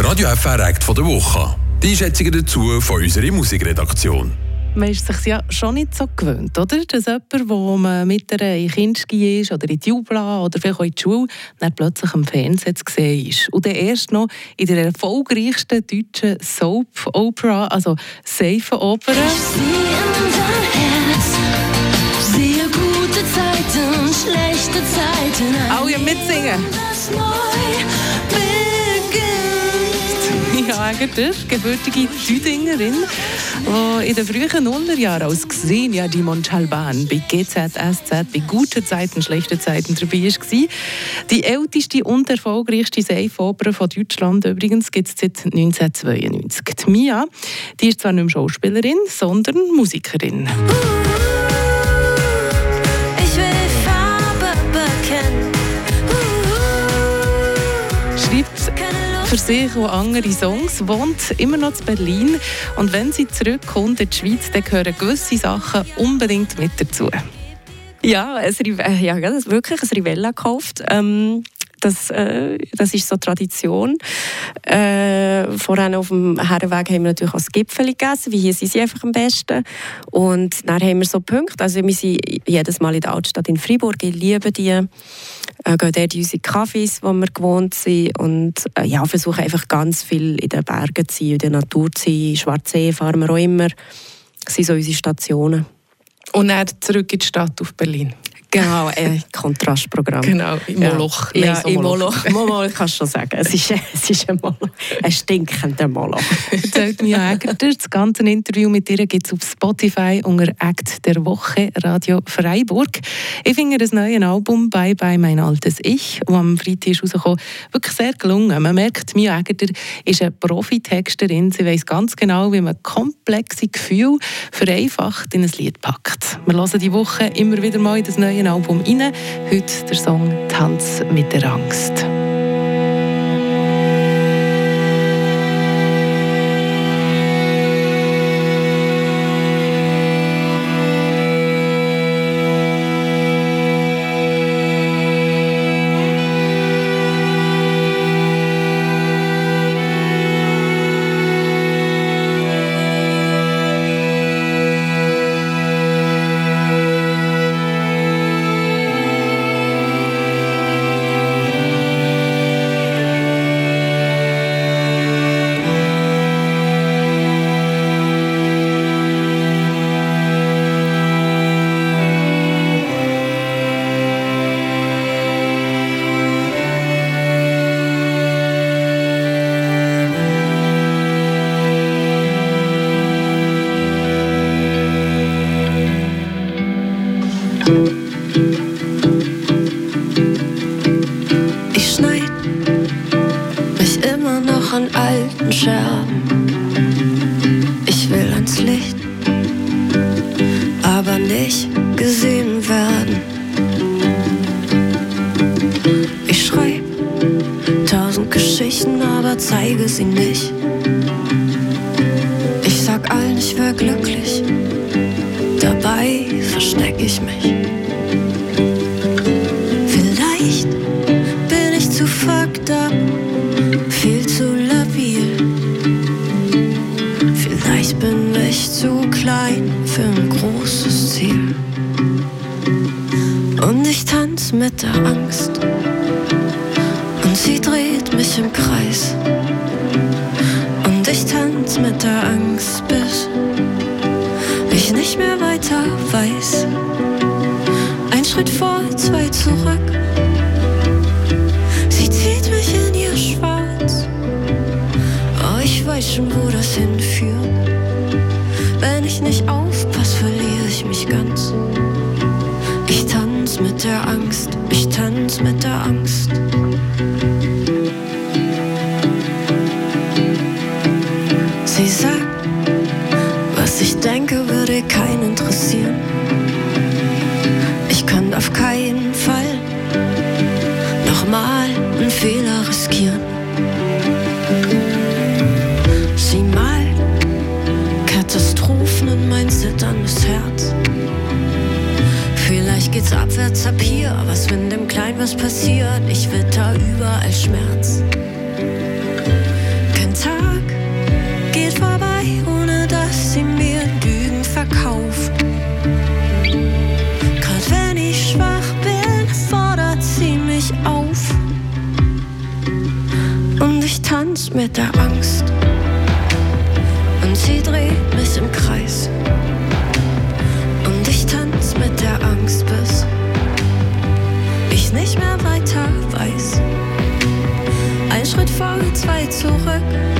Der Radio FR Act von der Woche. Die Einschätzungen dazu von unserer Musikredaktion. Man ist sich ja schon nicht so gewöhnt, oder? Dass jemand, wo man mit einer in Kindski ist oder in die Jubla oder vielleicht auch in die Schule, dann plötzlich am Fernsehen zu sehen ist. Und dann erst noch in der erfolgreichsten deutschen Soap-Opera, also Seifenopera. Sehe gute Zeiten, schlechte Zeiten. Alle mitsingen. Das neu beginnt. Eigentlich gebürtige Tüdingerin, die in den frühen Nullerjahren als Xenia die Monchalban bei GZSZ bei guten Zeiten, schlechten Zeiten dabei war. Die älteste und erfolgreichste Seifopera von Deutschland übrigens gibt es seit 1992. Die Mia, die ist zwar nicht mehr Schauspielerin, sondern Musikerin. Für sich und andere Songs, wohnt immer noch in Berlin. Und wenn sie zurückkommt in die Schweiz, dann gehören gewisse Sachen unbedingt mit dazu. Ja, äh, ja, wirklich ein Rivella gekauft. Ähm, das, äh, das ist so Tradition. Äh, vorhin auf dem Herrenweg haben wir natürlich auch das Gipfel gegessen, wie hier sind sie einfach am besten. Und dann haben wir so Punkte, also wir sind jedes Mal in der Altstadt in Freiburg, ich liebe die. Äh, gehen dort in unsere Cafés, wo wir gewohnt sind und äh, ja, versuchen einfach ganz viel in den Bergen zu sein, in der Natur zu sein. Schwarzsee fahren wir auch immer. Das sind so unsere Stationen. Und dann zurück in die Stadt auf Berlin. Genau, ein Kontrastprogramm. Genau, im Ja. Moloch. Ja, so im Moloch. Moloch. Moloch kannst du schon sagen. Es ist, es ist ein Moloch. Ein stinkender Moloch. Erzählt Mia Egerter. Das ganze Interview mit ihr gibt es auf Spotify unter Act der Woche Radio Freiburg. Ich finde das neue Album «Bye Bye Mein Altes Ich», das am Freitag ist rausgekommen, wirklich sehr gelungen. Man merkt, Mia Egerter ist eine Profitexterin. Sie weiß ganz genau, wie man komplexe Gefühle vereinfacht in ein Lied packt. Wir hören die Woche immer wieder mal in das neue Album rein. Heute der Song «Tanz mit der Angst». Scherben. Ich will ans Licht, aber nicht gesehen werden. Ich schreib tausend Geschichten, aber zeige sie nicht. Und ich tanz mit der Angst. Und sie dreht mich im Kreis. Und ich tanz mit der Angst, bis ich nicht mehr weiter weiß. Ein Schritt vor, zwei zurück. Sie zieht mich in ihr Schwarz. Oh, ich weiß schon, wo das hinführt. Wenn ich nicht aufpasse, tanz mit der Angst, ich tanz mit der Angst. Sie sagt, was ich denke, würde keinen interessieren. Ich kann auf keinen Fall nochmal einen Fehler riskieren. was passiert, ich witter überall Schmerz. Kein Tag geht vorbei, ohne dass sie mir Lügen verkauft. Gerade wenn ich schwach bin, fordert sie mich auf. Und ich tanz mit der Angst. Und sie dreht mich im Kreis. zwei zurück.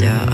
Yeah.